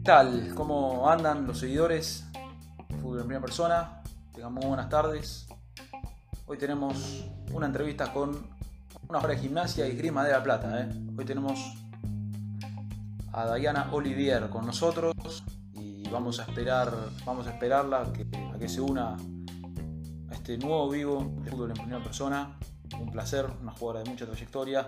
¿Qué tal? ¿Cómo andan los seguidores? Fútbol en primera persona. Tengan muy buenas tardes. Hoy tenemos una entrevista con una hora de gimnasia y grima de la plata. ¿eh? Hoy tenemos a Diana Olivier con nosotros y vamos a esperar, vamos a esperarla que, a que se una a este nuevo vivo de fútbol en primera persona. Un placer, una jugadora de mucha trayectoria.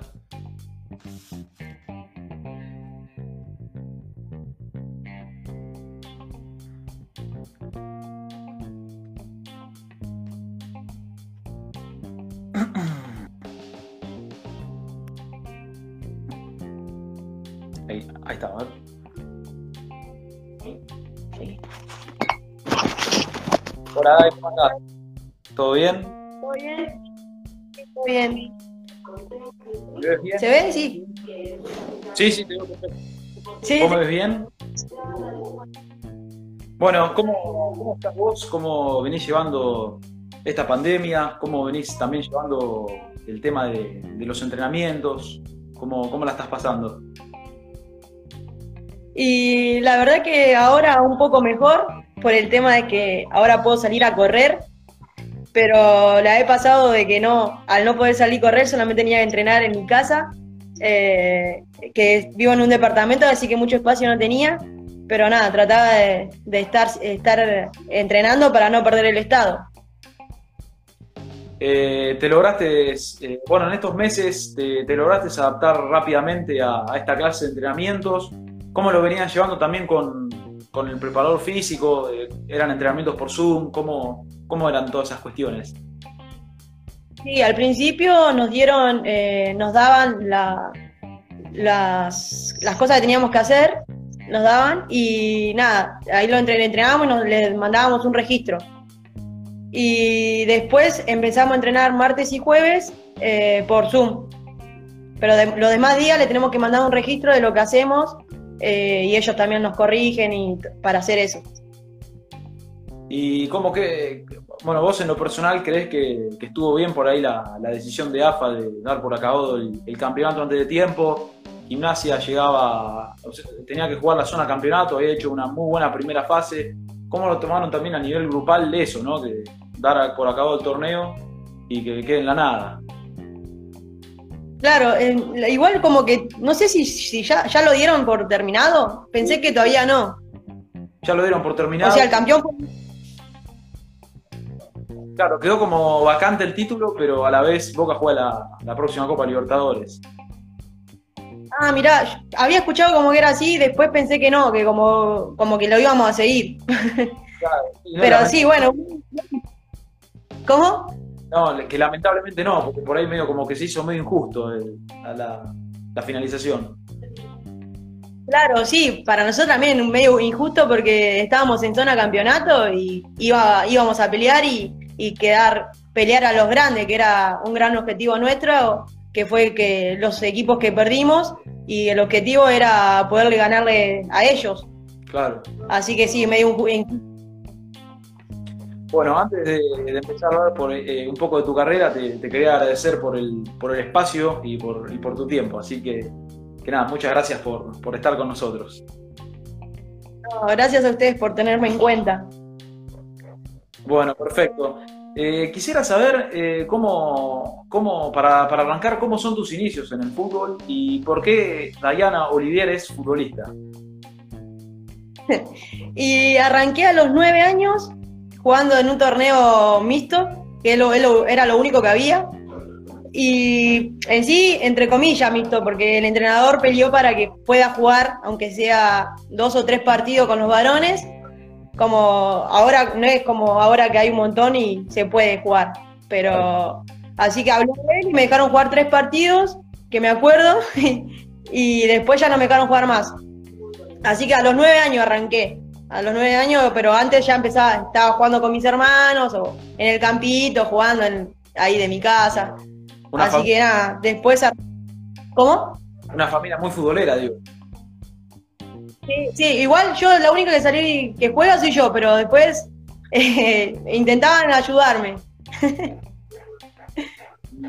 Hola, Dai, ¿cómo andás? ¿Todo bien? ¿Todo bien? Todo bien. ¿Me ves bien? ¿Se ve? Sí. Sí, sí, te veo perfecto. Sí. ¿Vos me ves bien? Bueno, ¿cómo, ¿cómo estás vos? ¿Cómo venís llevando esta pandemia? ¿Cómo venís también llevando el tema de, de los entrenamientos? ¿Cómo, ¿Cómo la estás pasando? Y la verdad que ahora un poco mejor por el tema de que ahora puedo salir a correr, pero la he pasado de que no, al no poder salir a correr solamente tenía que entrenar en mi casa, eh, que vivo en un departamento, así que mucho espacio no tenía, pero nada, trataba de, estar, entrenando para no perder el estado. Eh, te lograste, eh, bueno, en estos meses te, te lograste adaptar rápidamente a, a esta clase de entrenamientos. ¿Cómo lo venías llevando también con, con el preparador físico? Eh, ¿Eran entrenamientos por Zoom? ¿Cómo, ¿Cómo eran todas esas cuestiones? Sí, al principio nos dieron, eh, nos daban la- las, las cosas que teníamos que hacer, nos daban y nada, ahí lo entre- entrenábamos y nos le mandábamos un registro. Y después empezamos a entrenar martes y jueves eh, por Zoom. Pero de- los demás días le tenemos que mandar un registro de lo que hacemos eh, y ellos también nos corrigen y, para hacer eso. ¿Y cómo que, bueno, vos en lo personal crees que, estuvo bien por ahí la, decisión de AFA de dar por acabado el, campeonato antes de tiempo? Gimnasia llegaba, tenía que jugar la zona campeonato, había hecho una muy buena primera fase. ¿Cómo lo tomaron también a nivel grupal eso, no? Que dar por acabado el torneo y que quede en la nada. Claro, igual como que, no sé si, si ya, ya lo dieron por terminado, pensé que todavía no. Ya lo dieron por terminado. O sea, el campeón. Claro, quedó como vacante el título, pero a la vez Boca juega la, la próxima Copa Libertadores. Ah, mirá, había escuchado como que era así, después pensé que no, que como, como que lo íbamos a seguir. No, Pero sí, bueno. ¿Cómo? No, que lamentablemente no, porque por ahí medio como que se hizo medio injusto el- a la, la finalización. Claro, sí, para nosotros también medio injusto porque estábamos en zona campeonato y iba, íbamos a pelear y, y quedar, pelear a los grandes, que era un gran objetivo nuestro, que fue que los equipos que perdimos y el objetivo era poderle ganarle a ellos. Claro. Así que sí, medio injusto. Bueno, antes de, de empezar a hablar por, eh, un poco de tu carrera, te, te quería agradecer por el, por el espacio y por, y por tu tiempo. Así que, que nada, muchas gracias por, por estar con nosotros. No, gracias a ustedes por tenerme en cuenta. Bueno, perfecto. Eh, quisiera saber eh, cómo, cómo para, para arrancar, cómo son tus inicios en el fútbol y por qué Dayana Olivier es futbolista. Y arranqué a los nueve años jugando en un torneo mixto, que era lo único que había. Y en sí, entre comillas, mixto, porque el entrenador peleó para que pueda jugar, aunque sea dos o tres partidos con los varones, como ahora, no es como ahora que hay un montón y se puede jugar. Pero así que habló él y me dejaron jugar tres partidos, que me acuerdo, y después ya no me dejaron jugar más. Así que a los nueve años arranqué. A los nueve años, pero antes ya empezaba, estaba jugando con mis hermanos o en el campito, jugando en- ahí de mi casa. Una, Así que nada, después... ¿Cómo? una familia muy futbolera, digo. Sí, sí, igual yo la única que salí que juega soy yo, pero después eh, intentaban ayudarme.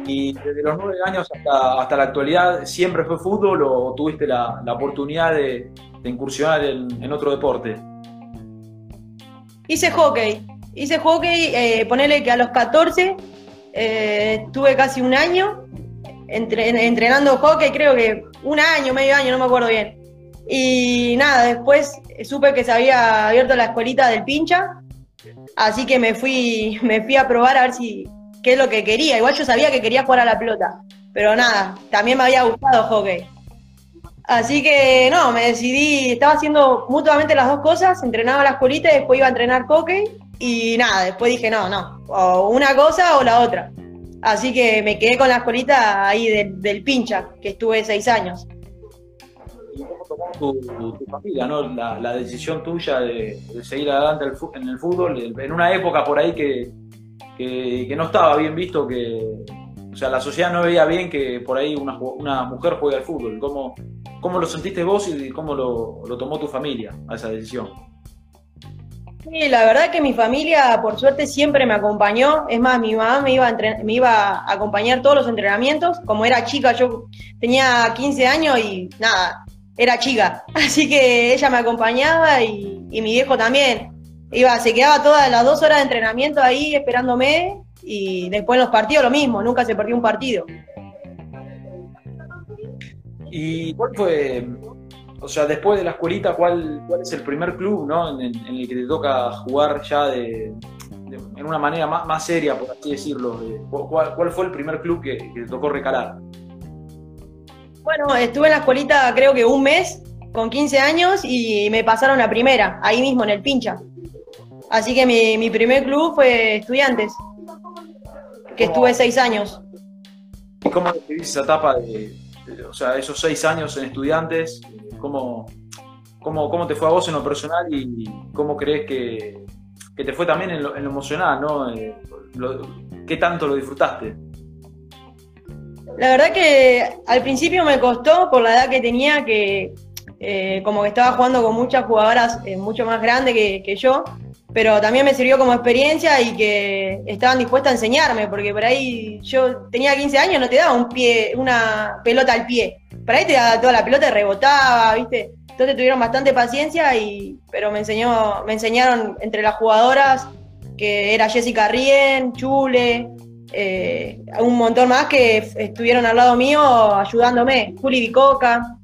Y desde los nueve años hasta, hasta la actualidad, ¿siempre fue fútbol o tuviste la, la oportunidad de, de incursionar en, en, otro deporte? Hice hockey. Hice hockey, eh, ponele que a los 14 eh, tuve casi un año entre, entrenando hockey, creo que un año, medio año, no me acuerdo bien. Y nada, después supe que se había abierto la escuelita del pincha, así que me fui, me fui a probar a ver si qué es lo que quería. Igual yo sabía que quería jugar a la pelota, pero nada, también me había gustado hockey. Así que no, me decidí, estaba haciendo mutuamente las dos cosas, entrenaba la escuelita y después iba a entrenar hockey y nada, después dije no, no, o una cosa o la otra. Así que me quedé con la escuelita ahí del pincha, que estuve seis años. ¿Y cómo tomó tu, familia, ¿no? La, decisión tuya de, seguir adelante en el fútbol, en una época por ahí que, que, no estaba bien visto, que o sea, la sociedad no veía bien que por ahí una, mujer juegue al fútbol. ¿Cómo, ¿Cómo lo sentiste vos y cómo lo, tomó tu familia a esa decisión? Sí, la verdad que mi familia, por suerte, siempre me acompañó. Es más, mi mamá me iba, a me iba a acompañar todos los entrenamientos. Como era chica, yo tenía 15 años y nada, era chica. Así que ella me acompañaba y, mi viejo también. Iba, se quedaba todas las dos horas de entrenamiento ahí esperándome y después en los partidos lo mismo, nunca se perdió un partido. ¿Y cuál fue o sea, después de la escuelita, ¿cuál, cuál es el primer club ¿no? en, el que te toca jugar ya de, en una manera más, más, seria, por así decirlo? ¿Cuál, cuál fue el primer club que, te tocó recalar? Bueno, estuve en la escuelita creo que un mes, con 15 años, y me pasaron a primera, ahí mismo en el pincha. Así que mi, mi primer club fue Estudiantes, que estuve seis años. ¿Y cómo describís esa etapa de, o sea, esos seis años en Estudiantes? ¿Cómo, cómo, te fue a vos en lo personal y cómo crees que, te fue también en lo, emocional, ¿no? Eh, ¿Qué tanto lo disfrutaste? La verdad que al principio me costó por la edad que tenía, que eh, como que estaba jugando con muchas jugadoras eh, mucho más grandes que, que, yo, pero también me sirvió como experiencia y que estaban dispuestas a enseñarme, porque por ahí yo tenía 15 años, no te daba un pie, una pelota al pie para ahí te daba toda la pelota y rebotaba, ¿viste? Entonces tuvieron bastante paciencia, y, pero me, enseñó, me enseñaron entre las jugadoras que era Jessica Rien, Chule, eh, un montón más que estuvieron al lado mío ayudándome, Juli Bicoca.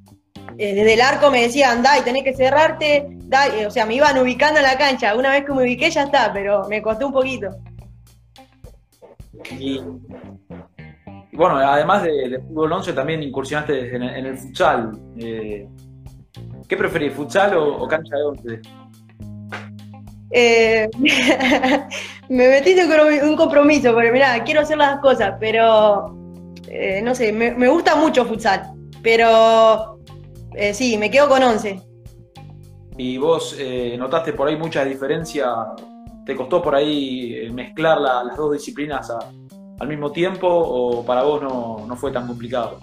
Eh, desde el arco me decían, y tenés que cerrarte, dai, o sea, me iban ubicando en la cancha. Una vez que me ubiqué ya está, pero me costó un poquito. Y bueno, además de, fútbol 11 también incursionaste en, el, futsal. Eh, ¿Qué preferís, futsal o, cancha de 11? Eh, me metiste con un compromiso, porque mira, quiero hacer las cosas, pero eh, no sé, me, gusta mucho futsal, pero sí, me quedo con 11. ¿Y vos notaste por ahí mucha diferencia? ¿Te costó por ahí mezclar las dos disciplinas a, al mismo tiempo o para vos no, fue tan complicado?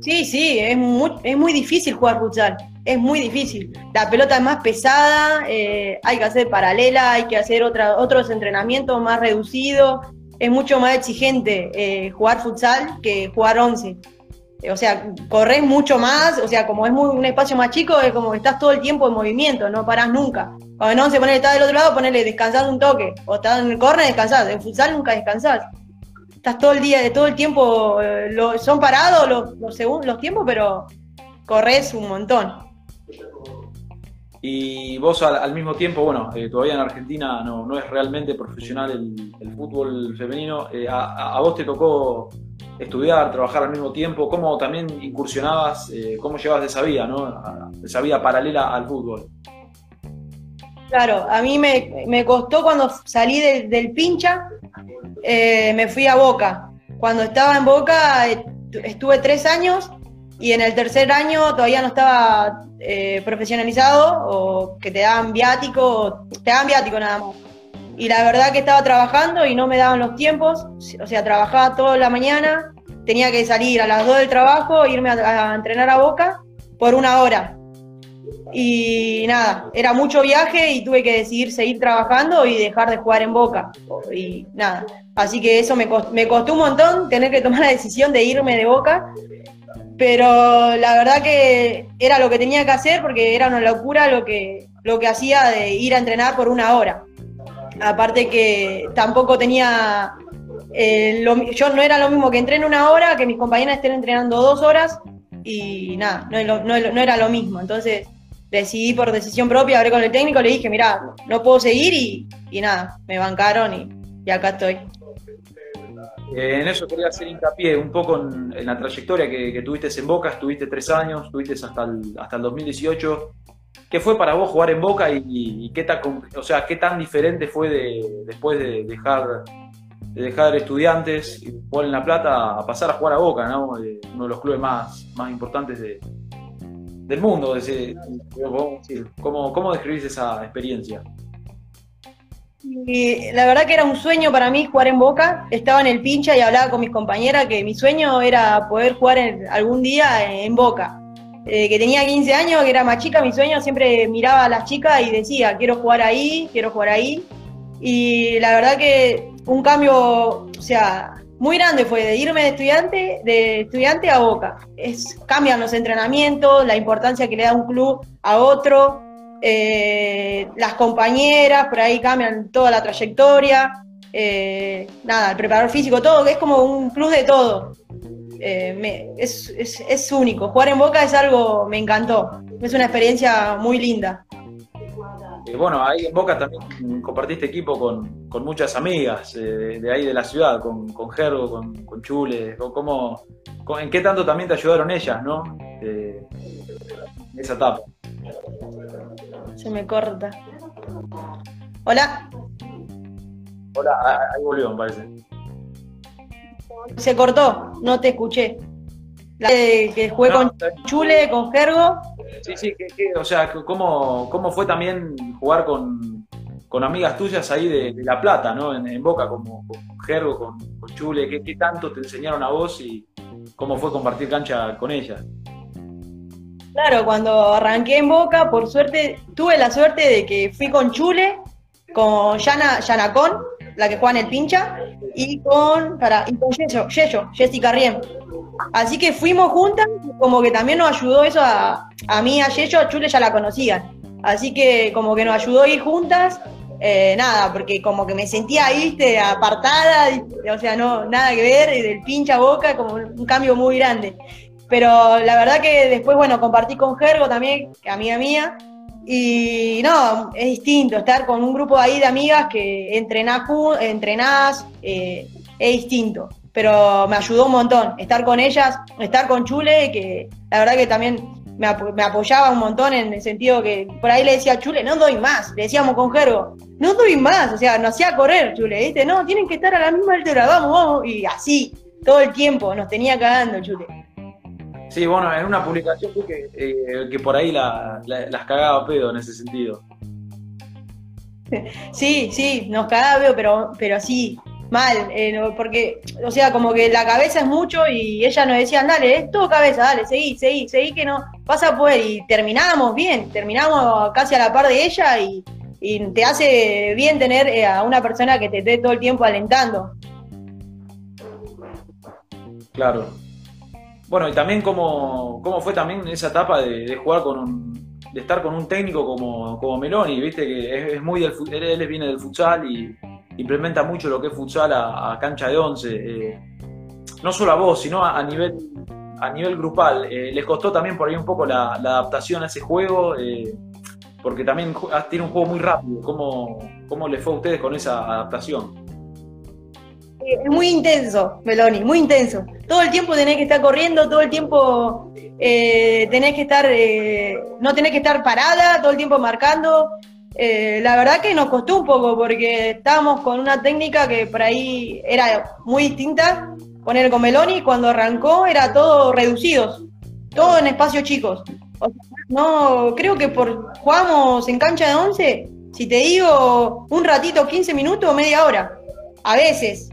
Sí, sí, es muy, es muy difícil jugar futsal, es muy difícil. La pelota es más pesada, eh, hay que hacer paralela, hay que hacer otra, otros entrenamientos más reducidos, es mucho más exigente eh, jugar futsal que jugar once. O sea, corres mucho más, o sea, como es muy, un espacio más chico, es como que estás todo el tiempo en movimiento, no paras nunca. Cuando no se pone está del otro lado, ponele descansar un toque. O estás en el corner, descansás. En futsal nunca descansás. Estás todo el día, todo el tiempo, eh, son parados los, los, los tiempos, pero corres un montón. Y vos al, mismo tiempo, bueno, eh, todavía en Argentina no, es realmente profesional el, fútbol femenino. Eh, a, vos te tocó estudiar, trabajar al mismo tiempo. ¿Cómo también incursionabas, cómo llevabas esa vida, ¿no? esa vida paralela al fútbol? Claro, a mí me, costó cuando salí del pincha, eh, me fui a Boca. Cuando estaba en Boca eh, estuve tres años y en el tercer año todavía no estaba eh, profesionalizado o que te daban viático, te daban viático nada más. Y la verdad que estaba trabajando y no me daban los tiempos, o sea, trabajaba toda la mañana, tenía que salir a las dos del trabajo, irme a entrenar a Boca por una hora y nada, era mucho viaje y tuve que decidir seguir trabajando y dejar de jugar en Boca. Y nada, así que eso me costó, me costó un montón tener que tomar la decisión de irme de Boca, pero la verdad que era lo que tenía que hacer porque era una locura lo que, lo que hacía de ir a entrenar por una hora. Aparte que tampoco tenía, eh, yo no era lo mismo que entreno una hora, que mis compañeras estén entrenando dos horas y nada, no, no era lo mismo. Entonces decidí por decisión propia, hablé con el técnico, le dije, mira, no puedo seguir y, nada, me bancaron y, acá estoy. Eh, en eso quería hacer hincapié un poco en, la trayectoria que, tuviste en Boca, estuviste tres años, estuviste hasta el, hasta el 2018. ¿Qué fue para vos jugar en Boca y, qué, tan, o sea, qué tan diferente fue de, después de dejar, de dejar estudiantes y jugar en La Plata a pasar a jugar a Boca, ¿no? uno de los clubes más, más importantes de, del mundo. ¿cómo, ¿Cómo describís esa experiencia? Y la verdad que era un sueño para mí jugar en Boca. Estaba en el pincha y hablaba con mis compañeras que mi sueño era poder jugar algún día en, Boca. Eh, que tenía 15 años, que era más chica, mi sueño siempre miraba a las chicas y decía, quiero jugar ahí, quiero jugar ahí. Y la verdad que un cambio, o sea, muy grande fue de irme de estudiante, de estudiante a Boca. Es, cambian los entrenamientos, la importancia que le da un club a otro, eh, las compañeras, por ahí cambian toda la trayectoria, eh, nada, el preparador físico, todo, es como un plus de todo. Eh, es, es único, jugar en Boca es algo, me encantó, es una experiencia muy linda. Eh, bueno, ahí en Boca también compartiste equipo con, muchas amigas de ahí de la ciudad, con, con Gergo, con, Chule, cómo, ¿en qué tanto también te ayudaron ellas, no? en esa etapa. Se me corta. Hola. Hola, ahí volvió, me parece. Se cortó, no te escuché. La que jugué con Chule, con Gergo Sí, sí, o sea, ¿cómo, ¿cómo fue también jugar con, amigas tuyas ahí de, La Plata, ¿no? En, Boca, como con Gergo, con, Chule, ¿qué, tanto te enseñaron a vos y cómo fue compartir cancha con ellas? Claro, cuando arranqué en Boca, por suerte, tuve la suerte de que fui con Chule, con Yana, Yanacón, la que juega en el pincha, y con, para, y con Yeyo, Jessica Riem. Así que fuimos juntas, como que también nos ayudó eso a, a mí, a Yeyo, a Chule ya la conocían. Así que como que nos ayudó a ir juntas, eh, nada, porque como que me sentía viste, apartada, o sea, no, nada que ver, del pincha boca, como un cambio muy grande. Pero la verdad que después, bueno, compartí con Gergo también, que amiga mía, y no, es distinto estar con un grupo ahí de amigas que entrenás, entrenás eh, es distinto pero me ayudó un montón estar con ellas, estar con Chule, que la verdad que también me, apoyaba un montón en el sentido que por ahí le decía Chule, no doy más, le decíamos con Gergo, no doy más, o sea, nos hacía correr Chule, ¿viste? No, tienen que estar a la misma altura, vamos, vamos, y así, todo el tiempo, nos tenía cagando Chule. Sí, bueno, en una publicación que, eh, que por ahí las cagaba pedo en ese sentido. Sí, sí, nos cagaba pero, pero sí, mal, eh, porque, o sea, como que la cabeza es mucho y ella nos decía, dale, es todo cabeza, dale, seguí, seguí, seguí que no, vas a poder. Y terminamos bien, terminamos casi a la par de ella y, te hace bien tener eh, a una persona que te esté todo el tiempo alentando. Claro. Bueno, y también cómo, cómo fue también esa etapa de, jugar con un, de estar con un técnico como, como Meloni, viste que es, muy del él viene del futsal y implementa mucho lo que es futsal a, cancha de once. Eh, no solo a vos, sino a, nivel a nivel grupal. Eh, ¿Les costó también por ahí un poco la, adaptación a ese juego? Eh, porque también tiene un juego muy rápido. ¿Cómo, ¿Cómo les fue a ustedes con esa adaptación? Es muy intenso, Meloni, muy intenso. Todo el tiempo tenés que estar corriendo, todo el tiempo tenés que estar, no tenés que estar parada, todo el tiempo marcando. Eh, la verdad que nos costó un poco porque estábamos con una técnica que por ahí era muy distinta. Poner con Meloni, cuando arrancó era todo reducidos, todo en espacios chicos. no, creo que por jugamos en cancha de 11, si te digo un ratito, 15 minutos, media hora, a veces,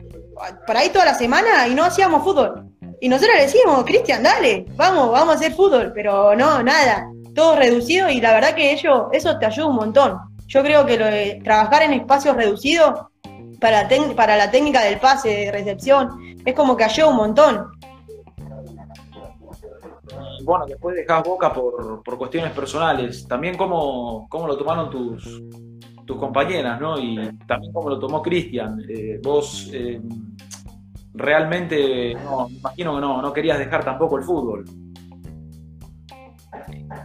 por ahí toda la semana y no hacíamos fútbol. Y nosotros le decíamos, Cristian, dale, vamos, vamos a hacer fútbol, pero no, nada. todos reducidos y la verdad que ello, eso te ayuda un montón. Yo creo que trabajar en espacios reducidos para, para la técnica del pase, de recepción, es como que ayuda un montón. bueno, después dejás Boca por, por cuestiones personales. También cómo, cómo lo tomaron tus, tus compañeras, ¿no? Y también cómo lo tomó Cristian. Eh, vos eh, realmente, no, me imagino que no, no querías dejar tampoco el fútbol.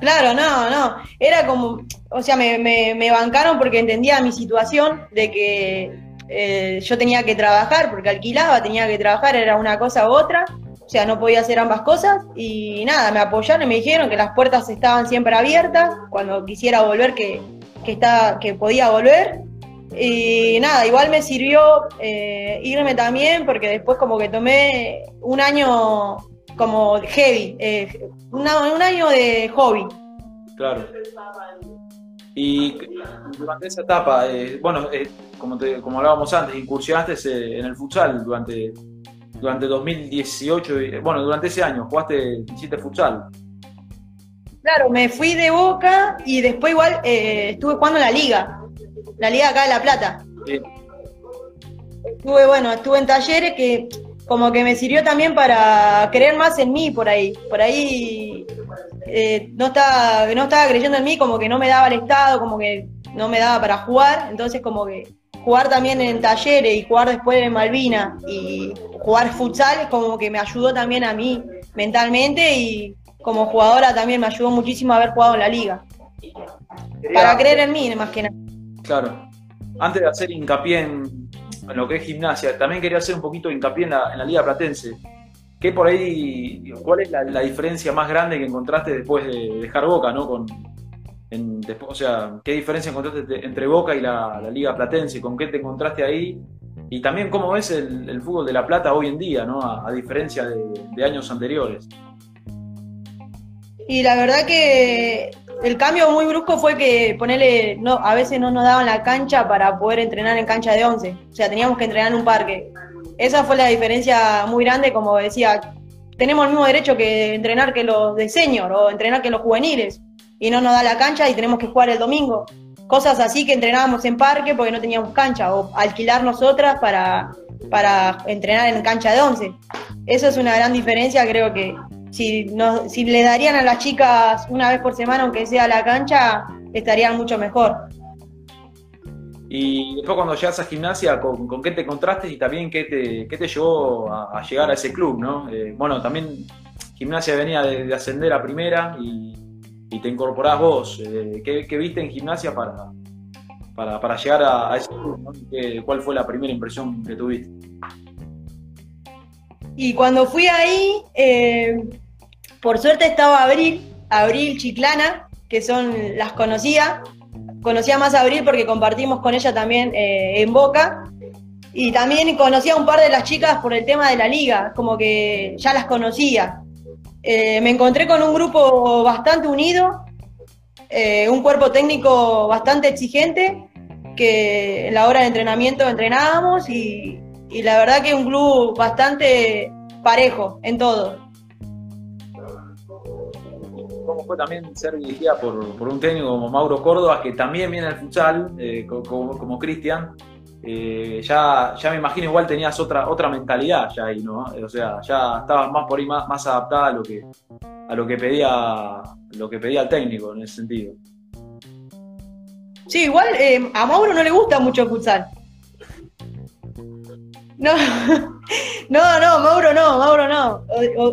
Claro, no, no. Era como, o sea, me, me, bancaron porque entendía mi situación de que eh, yo tenía que trabajar, porque alquilaba, tenía que trabajar, era una cosa u otra. O sea, no podía hacer ambas cosas. Y nada, me apoyaron y me dijeron que las puertas estaban siempre abiertas. Cuando quisiera volver, que, que, que podía volver. Y nada, igual me sirvió eh, irme también porque después como que tomé un año como heavy, eh, un año de hobby. Claro. Y durante esa etapa, eh, bueno, como, como hablábamos antes, incursionaste en el futsal durante, durante 2018, bueno, durante ese año, jugaste, hiciste futsal. Claro, me fui de Boca y después igual estuve jugando en la liga la liga acá de La Plata. Estuve, bueno, estuve en talleres que como que me sirvió también para creer más en mí por ahí. Por ahí eh, no, estaba, no estaba creyendo en mí, como que no me daba el estado, como que no me daba para jugar. Entonces como que jugar también en talleres y jugar después en Malvina y jugar futsal es como que me ayudó también a mí mentalmente y como jugadora también me ayudó muchísimo haber jugado en la liga. Para creer en mí, más que nada. Claro. Antes de hacer hincapié en, lo que es gimnasia, también quería hacer un poquito de hincapié en la, Liga Platense. ¿Qué por ahí, cuál es la, diferencia más grande que encontraste después de dejar Boca, ¿no? Con, o sea, ¿qué diferencia encontraste entre Boca y la, Liga Platense? ¿Con qué te encontraste ahí? Y también cómo ves el, fútbol de La Plata hoy en día, ¿no? A, diferencia de años anteriores. Y la verdad que el cambio muy brusco fue que ponerle, no, a veces no nos daban la cancha para poder entrenar en cancha de 11. O sea, teníamos que entrenar en un parque. Esa fue la diferencia muy grande, como decía, tenemos el mismo derecho que entrenar que los de senior o entrenar que los juveniles. Y no nos da la cancha y tenemos que jugar el domingo. Cosas así que entrenábamos en parque porque no teníamos cancha o alquilar nosotras para, para entrenar en cancha de 11. Eso es una gran diferencia, creo que si, no, si le darían a las chicas una vez por semana, aunque sea a la cancha, estarían mucho mejor. Y después cuando llegas a gimnasia, ¿con, qué te encontraste y también qué te, qué te llevó a, llegar a ese club? ¿no? Eh, bueno, también gimnasia venía de, ascender a primera y, te incorporás vos. Eh, ¿qué, viste en gimnasia para, para, llegar a, ese club? ¿Cuál fue la primera impresión que tuviste? Y cuando fui ahí, eh, por suerte estaba Abril, Abril Chiclana, que son, las conocía. Conocía más a Abril porque compartimos con ella también eh, en Boca. Y también conocía a un par de las chicas por el tema de la liga, como que ya las conocía. Eh, me encontré con un grupo bastante unido, un cuerpo técnico bastante exigente, que en la hora de entrenamiento entrenábamos y, y la verdad que un club bastante parejo en todo. ¿Cómo fue también ser dirigida por, un técnico como Mauro Córdoba, que también viene al futsal, eh, como, Cristian? Eh, ya, ya me imagino igual tenías otra, otra mentalidad ya ahí, ¿no? O sea, ya estabas más por ahí más, más adaptada a lo que a lo que pedía lo que pedía el técnico en ese sentido. Sí, igual eh, a Mauro no le gusta mucho el futsal. No, no, no, Mauro no, Mauro no.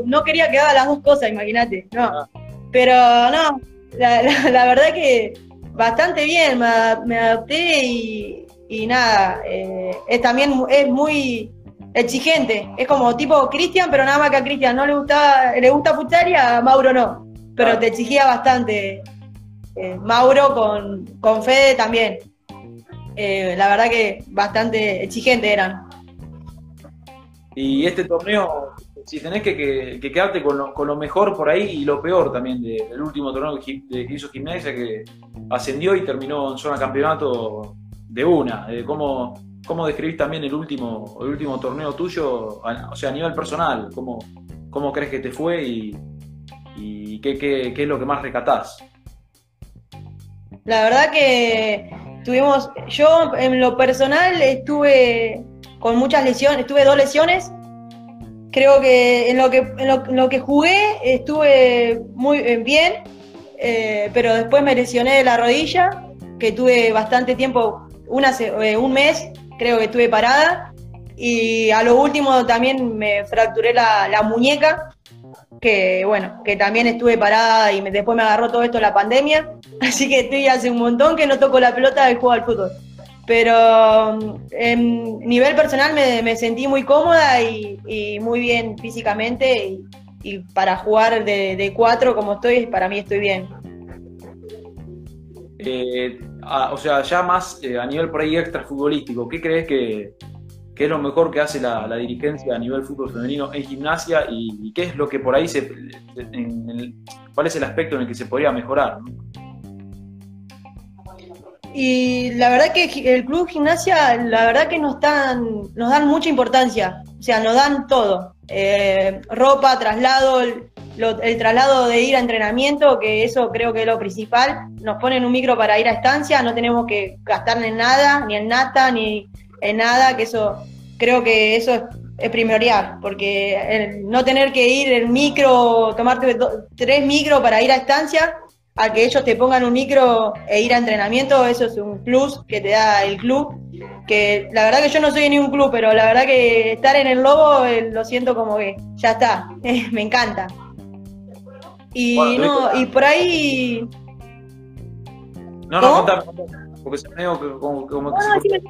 no quería que haga las dos cosas, imagínate. No. Ah. Pero no, la, verdad que bastante bien, me, adapté y, nada. Eh, es también es muy exigente. Es como tipo Cristian, pero nada más que a Cristian no le gusta, le gusta futsal y a Mauro no. Pero ah. te exigía bastante. Eh, Mauro con, con Fede también. Eh, la verdad que bastante exigente eran. Y este torneo, si tenés que, quedarte con lo, mejor por ahí y lo peor también del último torneo que, hizo Gimnasia, que ascendió y terminó en zona campeonato de una. Eh, ¿cómo, ¿Cómo describís también el último, el último torneo tuyo, o sea, a nivel personal? ¿Cómo, cómo crees que te fue y, qué, es lo que más recatás? La verdad que tuvimos, yo en lo personal estuve con muchas lesiones, tuve dos lesiones. Creo que en lo que, en lo, que jugué estuve muy eh, bien, eh, pero después me lesioné de la rodilla, que tuve bastante tiempo, eh, un mes creo que estuve parada, y a lo último también me fracturé la, muñeca, que bueno, que también estuve parada y después me agarró todo esto la pandemia, así que estoy hace un montón que no toco la pelota y juego al fútbol. Pero en nivel personal me, sentí muy cómoda y, muy bien físicamente y, para jugar de, cuatro como estoy, para mí estoy bien. Eh, o sea, ya más eh, a nivel por ahí extra futbolístico, ¿qué crees que, qué es lo mejor que hace la, dirigencia a nivel fútbol femenino en gimnasia y, qué es lo que por ahí se, cuál es el aspecto en el que se podría mejorar. Y la verdad que el club gimnasia, la verdad que nos dan, nos dan mucha importancia, o sea, nos dan todo, eh, ropa, traslado, el, el traslado de ir a entrenamiento, que eso creo que es lo principal, nos ponen un micro para ir a estancia, no tenemos que gastar en nada, ni en nata, ni en nada, que eso, creo que eso es, primordial, porque no tener que ir en micro, tomarte tres micros para ir a estancia, a que ellos te pongan un micro e ir a entrenamiento, eso es un plus que te da el club. Que la verdad que yo no soy ni un club, pero la verdad que estar en el Lobo eh, lo siento como que ya está, me encanta. Y no, y por ahí. No, no, contame, porque se me como, como que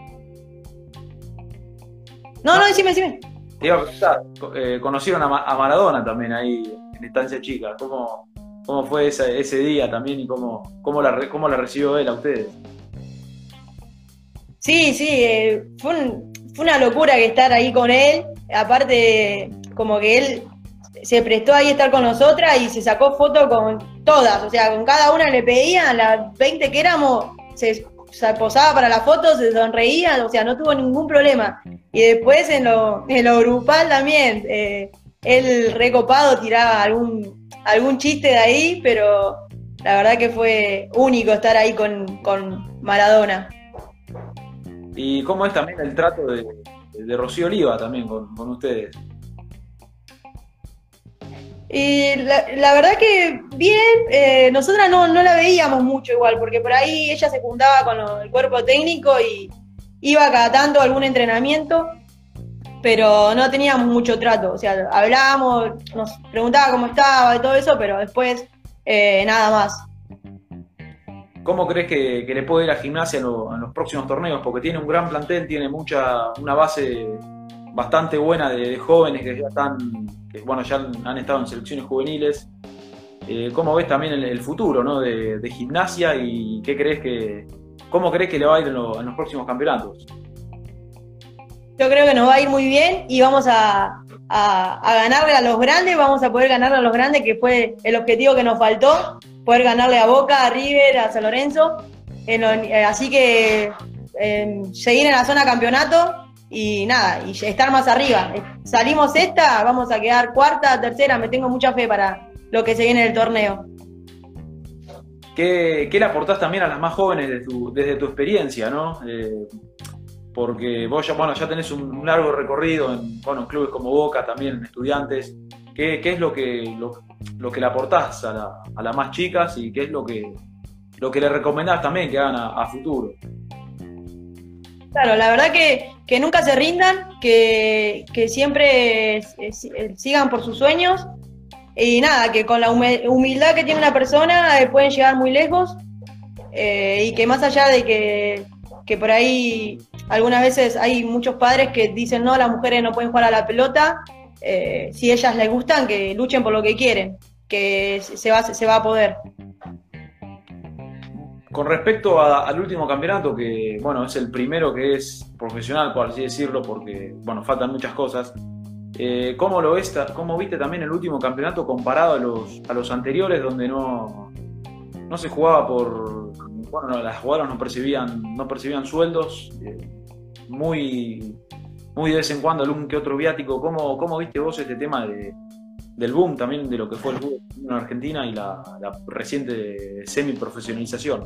no, no, decime, decime. Te iba a preguntar, eh, conocieron a, Maradona también ahí en Estancia Chica. ¿Cómo, cómo fue ese, ese día también y cómo, cómo, la, cómo la recibió él a ustedes? Sí, sí, eh, fue, fue una locura que estar ahí con él. Aparte, como que él se prestó ahí a estar con nosotras y se sacó foto con todas, o sea, con cada una le pedían, las 20 que éramos, se, posaba para la foto, se sonreía, o sea, no tuvo ningún problema. Y después en lo, en lo grupal también, eh, él recopado tiraba algún, algún chiste de ahí, pero la verdad que fue único estar ahí con, Maradona. ¿Y cómo es también el trato de, Rocío Oliva también con, ustedes? Y la, verdad que bien, eh, nosotras no, no, la veíamos mucho igual, porque por ahí ella se juntaba con el cuerpo técnico y iba cada tanto a algún entrenamiento, pero no teníamos mucho trato. O sea, hablábamos, nos preguntaba cómo estaba y todo eso, pero después eh, nada más. ¿Cómo crees que, le puede ir a gimnasia en, los próximos torneos? Porque tiene un gran plantel, tiene mucha, una base bastante buena de, jóvenes que ya están, bueno, ya han, estado en selecciones juveniles. Eh, ¿Cómo ves también el, futuro ¿no? de, de, gimnasia y qué crees que, ¿Cómo crees que le va a ir en, los próximos campeonatos? Yo creo que nos va a ir muy bien y vamos a, ganarle a los grandes, vamos a poder ganarle a los grandes, que fue el objetivo que nos faltó, poder ganarle a Boca, a River, a San Lorenzo. Eh, así que em, seguir en la zona campeonato y nada, y estar más arriba. Salimos esta, vamos a quedar cuarta, tercera, me tengo mucha fe para lo que se viene en el torneo. ¿Qué, le aportás también a las más jóvenes desde tu, experiencia, ¿no? Eh, porque vos ya, bueno, ya tenés un, largo recorrido en, bueno, clubes como Boca, también en estudiantes. ¿Qué, es lo que, lo, que le aportás a, las más chicas y qué es lo que, lo que le recomendás también que hagan a, futuro? Claro, la verdad que, nunca se rindan, que, siempre sigan por sus sueños y nada, que con la humildad que tiene una persona eh, pueden llegar muy lejos eh, y que más allá de que, por ahí algunas veces hay muchos padres que dicen no, las mujeres no pueden jugar a la pelota, eh, si ellas les gustan, que luchen por lo que quieren, que se va, se va a poder. Con respecto al último campeonato, que bueno, es el primero que es profesional, por así decirlo, porque bueno, faltan muchas cosas. Eh, ¿Cómo lo ves, cómo viste también el último campeonato comparado a los, a los anteriores donde no, no se jugaba por. Bueno, las jugadoras no percibían, no percibían sueldos, eh, muy, muy de vez en cuando algún que otro viático. ¿Cómo, cómo viste vos este tema de, del boom también de lo que fue el fútbol en Argentina y la, la reciente semi-profesionalización?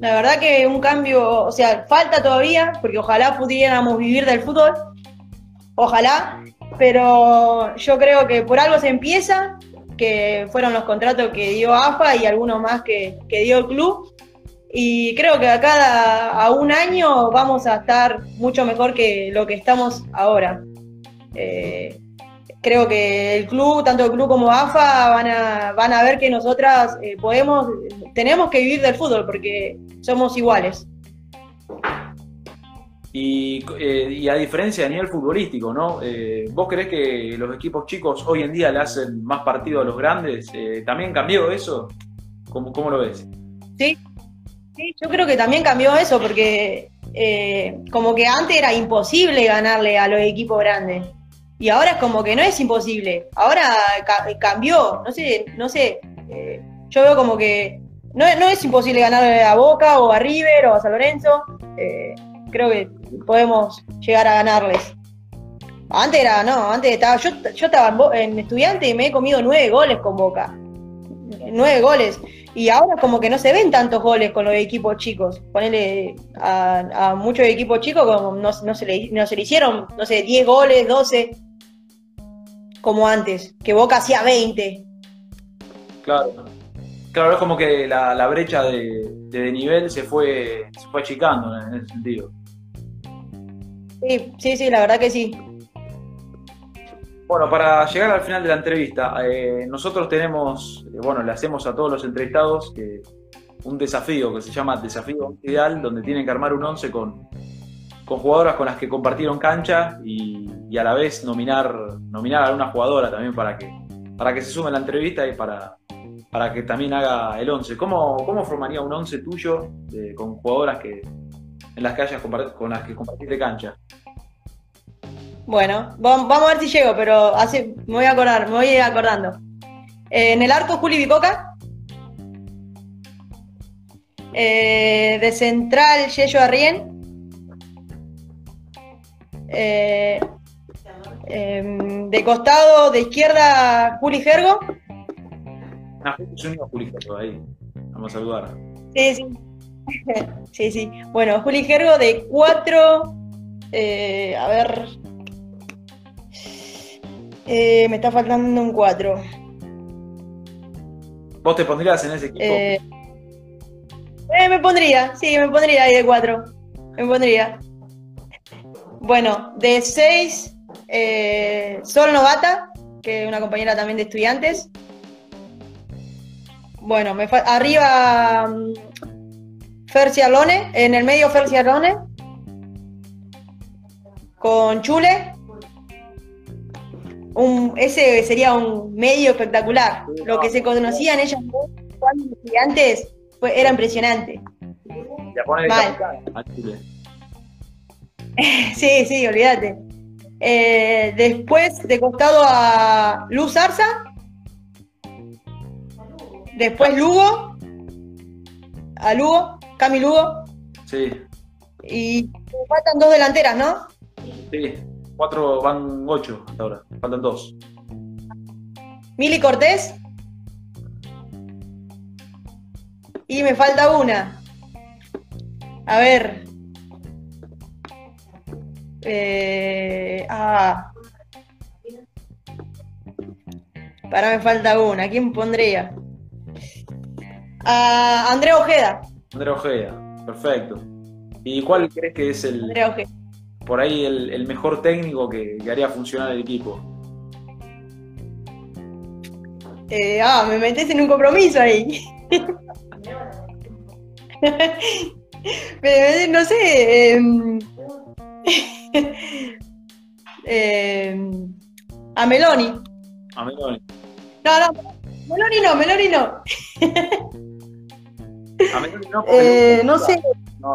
La verdad que un cambio, o sea, falta todavía, porque ojalá pudiéramos vivir del fútbol. Ojalá, pero yo creo que por algo se empieza, que fueron los contratos que dio AFA y algunos más que, que dio el club. Y creo que a cada a un año vamos a estar mucho mejor que lo que estamos ahora. Eh, creo que el club, tanto el club como AFA, van a, van a ver que nosotras eh, podemos, tenemos que vivir del fútbol porque somos iguales. Y, eh, y, a diferencia de nivel futbolístico, ¿no? ¿Vos crees que los equipos chicos hoy en día le hacen más partido a los grandes? ¿También cambió eso? ¿Cómo, ¿Cómo, lo ves? Sí, sí, yo creo que también cambió eso porque eh, como que antes era imposible ganarle a los equipos grandes. Y ahora es como que no es imposible. Ahora ca cambió. No sé, no sé. Eh, yo veo como que no, no, es imposible ganarle a Boca o a River o a San Lorenzo. Eh, creo que podemos llegar a ganarles. Antes era, no, antes estaba, yo, yo estaba en estudiante y me he comido nueve goles con Boca. Nueve goles. Y ahora como que no se ven tantos goles con los equipos chicos. Ponele a, a muchos equipos chicos como no, no, se le, no se le hicieron, no sé, 10 goles, 12 como antes, que Boca hacía 20. Claro. Claro, es como que la, la brecha de, de, nivel se fue, se fue achicando en ese sentido. Sí, sí, sí, la verdad que sí. Bueno, para llegar al final de la entrevista, eh, nosotros tenemos, eh, bueno, le hacemos a todos los entrevistados que, un desafío que se llama Desafío Ideal, donde tienen que armar un once con, con jugadoras con las que compartieron cancha y, a la vez nominar, nominar a una jugadora también para que, para que se sume a la entrevista y para, para que también haga el 11. ¿Cómo, cómo formaría un 11 tuyo de, con jugadoras que, en las que hayas con las que compartiste cancha? Bueno, vamos a ver si llego, pero así me voy a acordar, me voy a ir acordando. Eh, en el arco, Juli Bicoca. Eh, de central, Yello Arrién. Eh, em, de costado, de izquierda, Juli Gergo. Ah, se unió Juli Gergo ahí. Vamos a saludar. Sí, sí. sí, sí. Bueno, Juli Gergo de cuatro. Eh, a ver. Eh, me está faltando un 4. ¿Vos te pondrías en ese equipo? Eh, eh, me pondría, sí, me pondría ahí de 4. Me pondría. Bueno, de 6, eh, Sol Novata, que es una compañera también de estudiantes. Bueno, me arriba um, Ferci Arlone, en el medio Ferci Arlone. Con Chule, un, ese sería un medio espectacular. Lo que se conocían ellas cuando estudiantes fue, era impresionante. Mal. sí, sí, olvídate. Eh, después de costado a Luz Arza. Después Lugo. A Lugo, Cami Lugo. Sí. Y faltan dos delanteras, ¿no? Sí. Cuatro, van ocho hasta ahora. Faltan dos. Mili Cortés. Y me falta una. A ver. Eh, ah. Para me falta una. ¿Quién pondría? A Andrea Ojeda. Andrea Ojeda, perfecto. ¿Y cuál crees que es el, Andrea Ojeda por ahí el, el mejor técnico que, que, haría funcionar el equipo? Eh, ah, me metes en un compromiso ahí. no sé. Eh, eh, a Meloni. A Meloni. No, no. Meloni no, Meloni no. a Meloni no. Eh, no sé. No.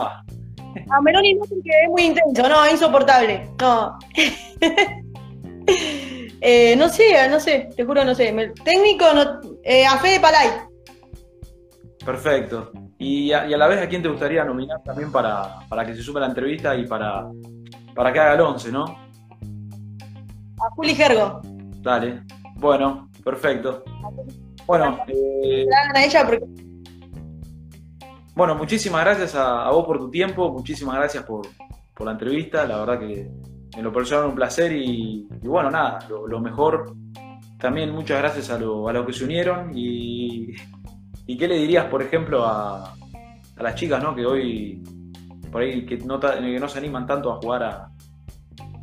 A Meloni no porque es muy intenso, no, es insoportable. No. eh, no sé, no sé, te juro, no sé. Técnico, no, eh, a Fede Palay. Perfecto. Y a, y a, la vez, ¿a quién te gustaría nominar también para, para que se sume a la entrevista y para, para que haga el 11, no? A Juli Gergo. Dale. Bueno, perfecto. Bueno, eh... a ella porque Bueno, muchísimas gracias a, vos por tu tiempo, muchísimas gracias por, la entrevista, la verdad que me lo personal un placer y, bueno, nada, lo, mejor, también muchas gracias a lo, a lo que se unieron y, qué le dirías, por ejemplo, a, a las chicas, ¿no? Que hoy, por ahí, que no, que no se animan tanto a jugar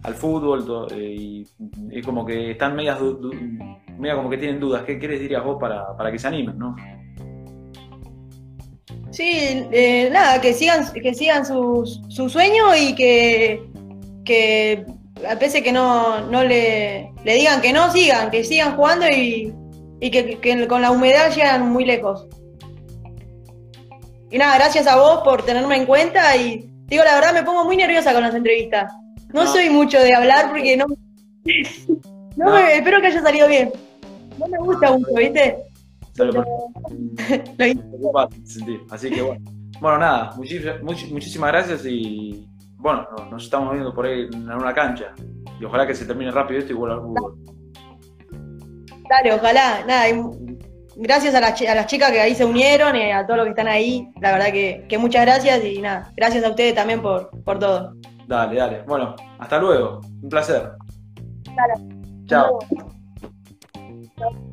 al fútbol eh, y es como que están medias, media como que tienen dudas. ¿Qué, qué les dirías vos para, para que se animen, no? Sí, eh, nada, que sigan, que sigan su, su sueño y que, que a veces que no, no le, le, digan que no, sigan, que sigan jugando y, y que, que, con la humedad llegan muy lejos. Y nada, gracias a vos por tenerme en cuenta y digo, la verdad me pongo muy nerviosa con las entrevistas. No, soy mucho de hablar porque no... no, espero que haya salido bien. No me gusta mucho, ¿viste? Así que bueno. Bueno, nada, muchísimas gracias y bueno, nos estamos viendo por ahí en una cancha. Y ojalá que se termine rápido esto y vuelva al fútbol. Dale, ojalá. Nada, gracias a las, a las, chicas que ahí se unieron y a todos los que están ahí. La verdad que, que muchas gracias y nada, gracias a ustedes también por, por todo. Dale, dale. Bueno, hasta luego. Un placer. Dale. Chao. Chao.